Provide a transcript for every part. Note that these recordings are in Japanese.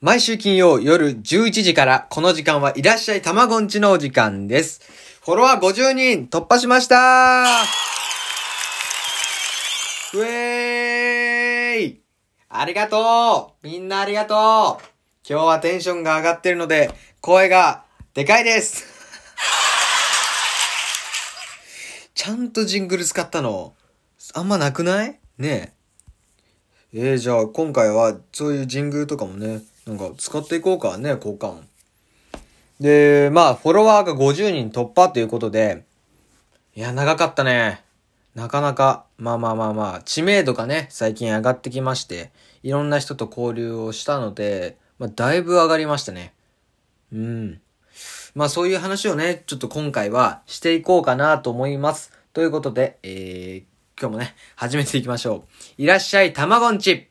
毎週金曜夜11時からこの時間はいらっしゃいたまごんちのお時間です。フォロワー50人突破しました。うえーいありがとう。みんなありがとう。今日はテンションが上がってるので声がでかいです。ちゃんとジングル使ったの？あんまなくない？ねえ。えー、じゃあ今回はそういうジングルとかもね、なんか使っていこうかね、効果音。で、まあ、フォロワーが50人突破ということで、いや、長かったね。なかなか、まあまあまあまあ、知名度がね、最近上がってきまして、いろんな人と交流をしたので、まあ、だいぶ上がりましたね。うん。まあそういう話をね、ちょっと今回はしていこうかなと思います。ということで、えー、今日もね、始めていきましょう。いらっしゃい、たまごんち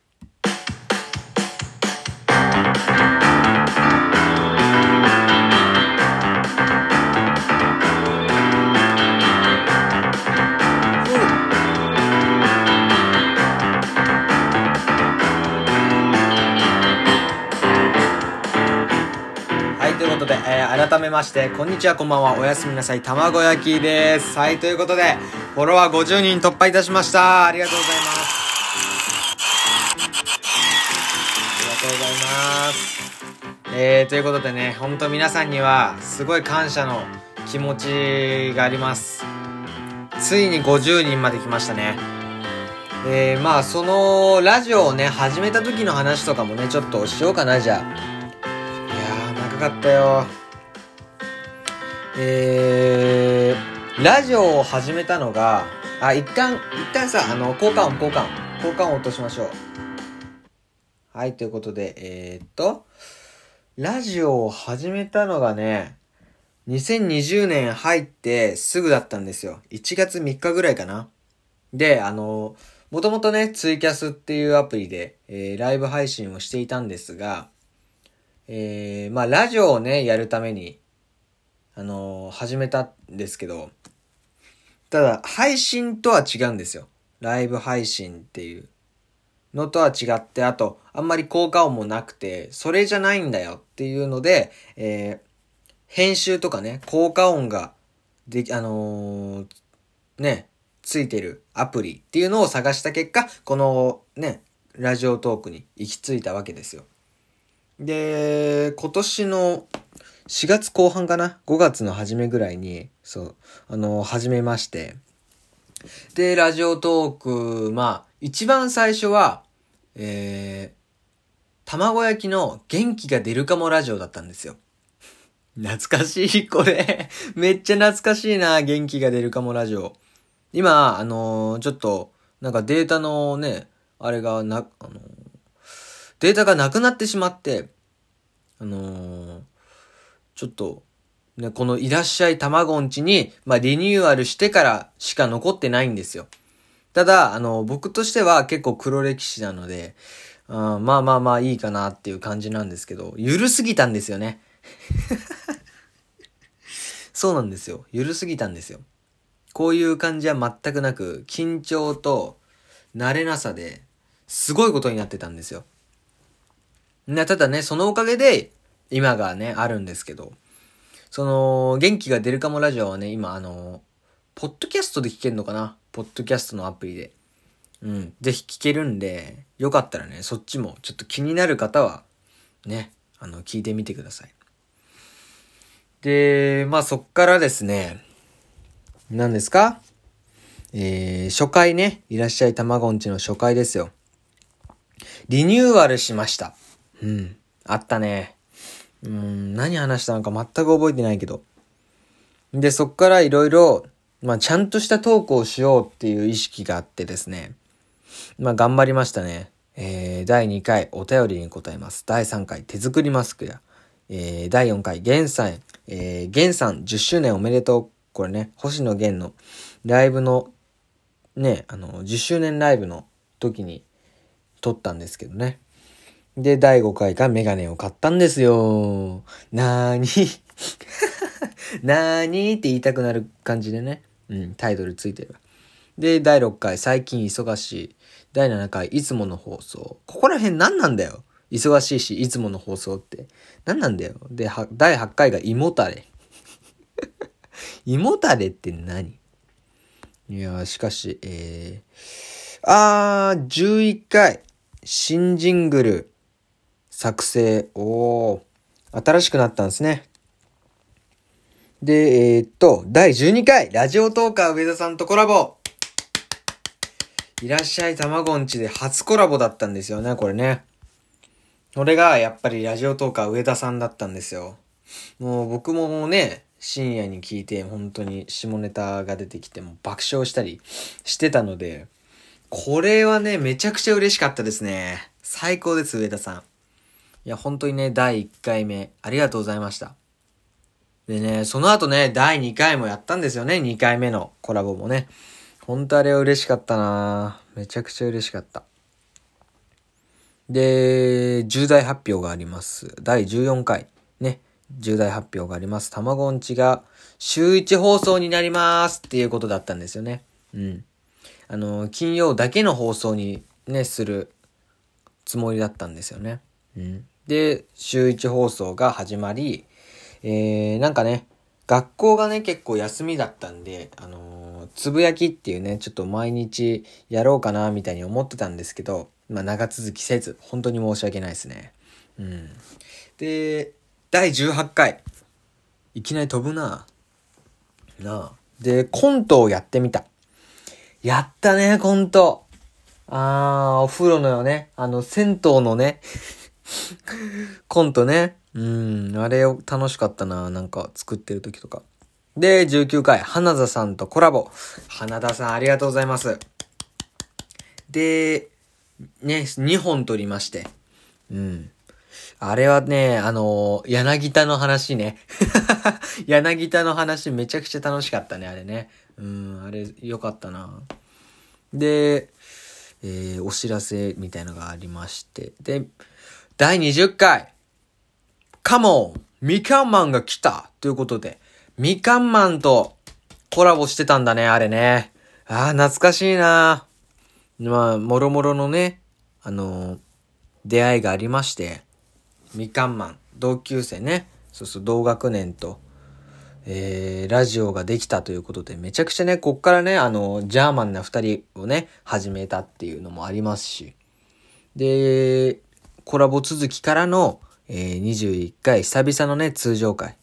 改めまして、こんにちは、こんばんは、おやすみなさい、卵焼きです。はい、ということで、フォロワー50人突破いたしました。ありがとうございます。ありがとうございます。えー、ということでね、ほんと皆さんには、すごい感謝の気持ちがあります。ついに50人まで来ましたね。えー、まあ、その、ラジオをね、始めた時の話とかもね、ちょっとしようかな、じゃあ。いや、長かったよ。えー、ラジオを始めたのが、あ、一旦、一旦さ、あの、効果音、効果音。効果音落としましょう。はい、ということで、えー、っと、ラジオを始めたのがね、2020年入ってすぐだったんですよ。1月3日ぐらいかな。で、あの、もともとね、ツイキャスっていうアプリで、えーライブ配信をしていたんですが、えー、まあ、ラジオをね、やるために、あのー始めたんですけど、ただ、配信とは違うんですよ。ライブ配信っていうのとは違って、あと、あんまり効果音もなくて、それじゃないんだよっていうので、えー編集とかね、効果音が、でき、あのーね、ついてるアプリっていうのを探した結果、このね、ラジオトークに行き着いたわけですよ。で、今年の4月後半かな ?5 月の初めぐらいに、そう、あの、始めまして。で、ラジオトーク、まあ、一番最初は、えー、卵焼きの元気が出るかもラジオだったんですよ。懐かしい、これ。めっちゃ懐かしいな、元気が出るかもラジオ。今、あのーちょっと、なんかデータのね、あれがな、あのーデータがなくなってしまって、あのーちょっと、ね、このいらっしゃいたまごんちに、まあ、リニューアルしてからしか残ってないんですよ。ただ、あの、僕としては結構黒歴史なので、あーまあまあまあいいかなっていう感じなんですけど、ゆるすぎたんですよね。そうなんですよ。ゆるすぎたんですよ。こういう感じは全くなく、緊張と慣れなさで、すごいことになってたんですよ。な、ただね、そのおかげで、今がね、あるんですけど、その、元気が出るかもラジオはね、今、あの、ポッドキャストで聞けるのかな？ポッドキャストのアプリで。うん、ぜひ聞けるんで、よかったらね、そっちもちょっと気になる方は、ね、あの、聞いてみてください。で、まあそっからですね、何ですか？えー、初回ね、いらっしゃいたまごんちの初回ですよ。リニューアルしました。うん。あったね。うん、何話したのか全く覚えてないけど。で、そっからいろいろ、まあちゃんとしたトークをしようっていう意識があってですね。まあ頑張りましたね。えー、第2回お便りに答えます。第3回手作りマスクや、えー、第4回ゲンさん、えー、ゲンさん10周年おめでとう。これね、星野源のライブの、ね、あの、10周年ライブの時に撮ったんですけどね。で、第5回がメガネを買ったんですよ。なーに？なーにって言いたくなる感じでね。うん、タイトルついてるわ。で、第6回、最近忙しい。第7回、いつもの放送。ここら辺何なんだよ。忙しいし、いつもの放送って。何なんだよ。で、第8回が胃もたれ。胃もたれって何？いやしかし、えー、あー、11回、新ジングル、作成、おー、新しくなったんですね。で、えー、っと、第12回、ラジオトーカー上田さんとコラボ。いらっしゃいたまごんちで初コラボだったんですよね、これね。これが、やっぱりラジオトーカー上田さんだったんですよ。もう僕もね、深夜に聞いて本当に下ネタが出てきても爆笑したりしてたので、これはね、めちゃくちゃ嬉しかったですね。最高です、上田さん。いや、本当にね、第1回目、ありがとうございました。でね、その後ね、第2回もやったんですよね、2回目のコラボもね。ほんとあれは嬉しかったなめちゃくちゃ嬉しかった。で、重大発表があります。第14回、ね、重大発表があります。たまごんちが週1放送になりますっていうことだったんですよね。うん。あの、金曜だけの放送にね、するつもりだったんですよね。うん。で、週1放送が始まり、えー、なんかね、学校がね、結構休みだったんで、あのー、つぶやきっていうね、ちょっと毎日やろうかな、みたいに思ってたんですけど、まあ、長続きせず、本当に申し訳ないですね。うん。で、第18回。いきなり飛ぶな。なあ。で、コントをやってみた。やったね、コント。あー、お風呂のよね、あの、銭湯のね、コントね。うん、あれを楽しかったな。なんか作ってる時とか。で、19回、花田さんとコラボ。花田さんありがとうございます。で、ね、2本撮りまして。うん。あれはね、あのー、柳田の話ね。柳田の話めちゃくちゃ楽しかったね、あれね。うん、あれよかったな。で、えー、お知らせみたいのがありまして。で、第20回、カモン。みかんマンが来た。ということで、みかんマンとコラボしてたんだね、あれね。ああ、懐かしいな。まあ、もろもろのね、あのー、出会いがありまして、みかんマン、同級生ね、そうそう、同学年と、えー、ラジオができたということで、めちゃくちゃね、こっからね、あの、ジャーマンな二人をね、始めたっていうのもありますし。で、コラボ続きからの、えー、21回、久々のね、通常回。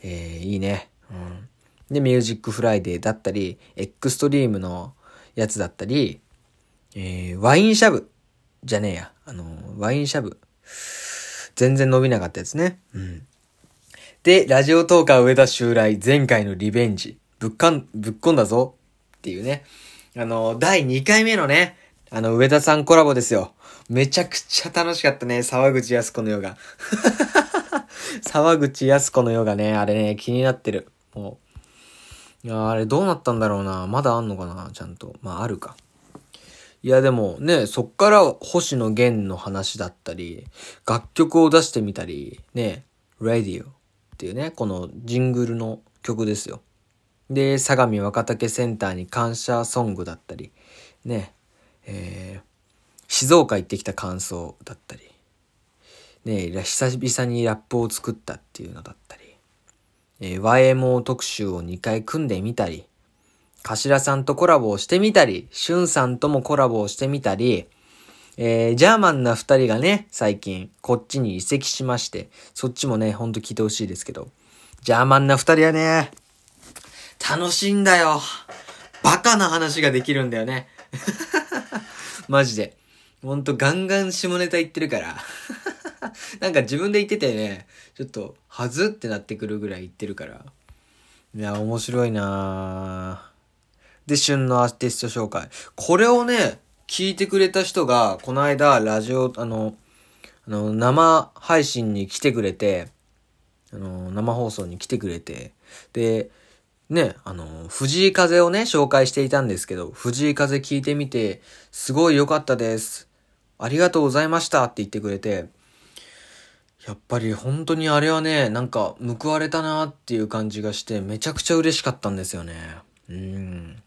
えー、いいね。うん。で、ミュージックフライデーだったり、エクストリームのやつだったり、えー、ワインシャブ。じゃねえや。あの、ワインシャブ。全然伸びなかったやつね。うん。で、ラジオトーカー上田襲来、前回のリベンジ、ぶっかん、ぶっこんだぞっていうね。あの、第2回目のね、あの、上田さんコラボですよ。めちゃくちゃ楽しかったね、沢口靖子のヨガ。沢口靖子のヨガね、あれね、気になってる。もう。いや、あれどうなったんだろうな。まだあんのかなちゃんと。まあ、あるか。いやでもね、そっから星野源の話だったり、楽曲を出してみたり、ね、Radio っていうね、このジングルの曲ですよ。で、相模若竹センターに感謝ソングだったり、ね、えー、静岡行ってきた感想だったり、ね、久々にラップを作ったっていうのだったり、えー、YMO 特集を2回組んでみたり、頭さんとコラボをしてみたり、しゅんさんともコラボをしてみたり、えー、ジャーマンな二人がね、最近、こっちに移籍しまして、そっちもね、ほんと聞いてほしいですけど、ジャーマンな二人はね、楽しいんだよ。バカな話ができるんだよね。マジで。ほんとガンガン下ネタ言ってるから なんか自分で言っててね、ちょっと、はずってなってくるぐらい言ってるから。いや、面白いなで、旬のアーティスト紹介。これをね、聞いてくれた人が、この間、ラジオ、あの、あの、生配信に来てくれて、あの、生放送に来てくれて、で、ね、あの、藤井風をね、紹介していたんですけど、藤井風聞いてみて、すごい良かったです。ありがとうございましたって言ってくれて、やっぱり本当にあれはね、なんか報われたなっていう感じがして、めちゃくちゃ嬉しかったんですよね。うん。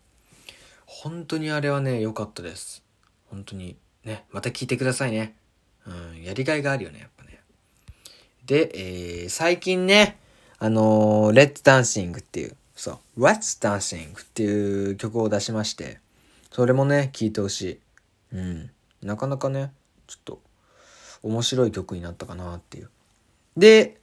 本当にあれはね、良かったです。本当に。ね、また聞いてくださいね。うん、やりがいがあるよね、やっぱね。で、えー、最近ね、あのー、レッツダンシングっていう、そう、Let's Dancing っていう曲を出しまして、それもね、聴いてほしい。うん。なかなかね、ちょっと、面白い曲になったかなっていう。で、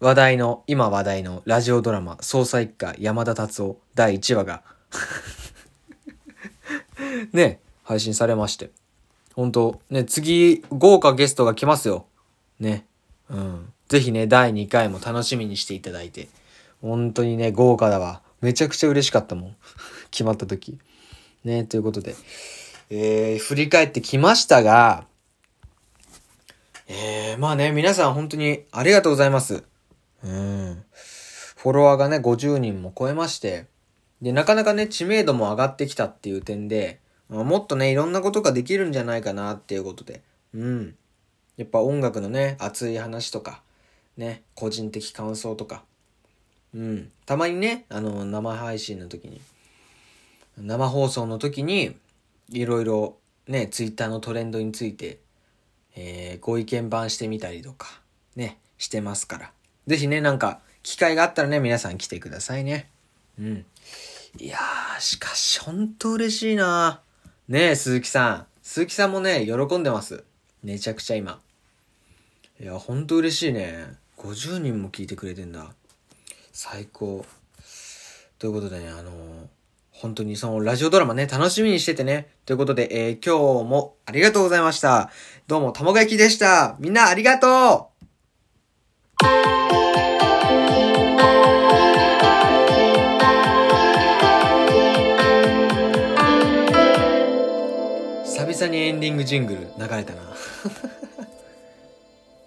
話題の、今話題のラジオドラマ、捜査一課山田達夫第1話が ね、配信されまして。本当ね、次、豪華ゲストが来ますよ。ね。うん。ぜひね、第2回も楽しみにしていただいて。本当にね、豪華だわ。めちゃくちゃ嬉しかったもん。決まった時。ね、ということで。えー、振り返ってきましたが、えー、まあね、皆さん本当にありがとうございます。うん。フォロワーがね、50人も超えまして、で、なかなかね、知名度も上がってきたっていう点で、まあ、もっとね、いろんなことができるんじゃないかなっていうことで、うん。やっぱ音楽のね、熱い話とか、ね、個人的感想とか、うん。たまにね、あの、生配信の時に、生放送の時に、いろいろね、ツイッターのトレンドについて、えー、ご意見番してみたりとか、ね、してますから。ぜひね、なんか、機会があったらね、皆さん来てくださいね。うん。いやー、しかし、ほんと嬉しいなねえ、鈴木さん。鈴木さんもね、喜んでます。めちゃくちゃ今。いや、ほんと嬉しいね。50人も聞いてくれてんだ。最高。ということでね、あのー、本当にそのラジオドラマね、楽しみにしててね。ということで、えー、今日もありがとうございました。どうも、たまがきでした。みんなありがとう久々にエンディングジングル流れたな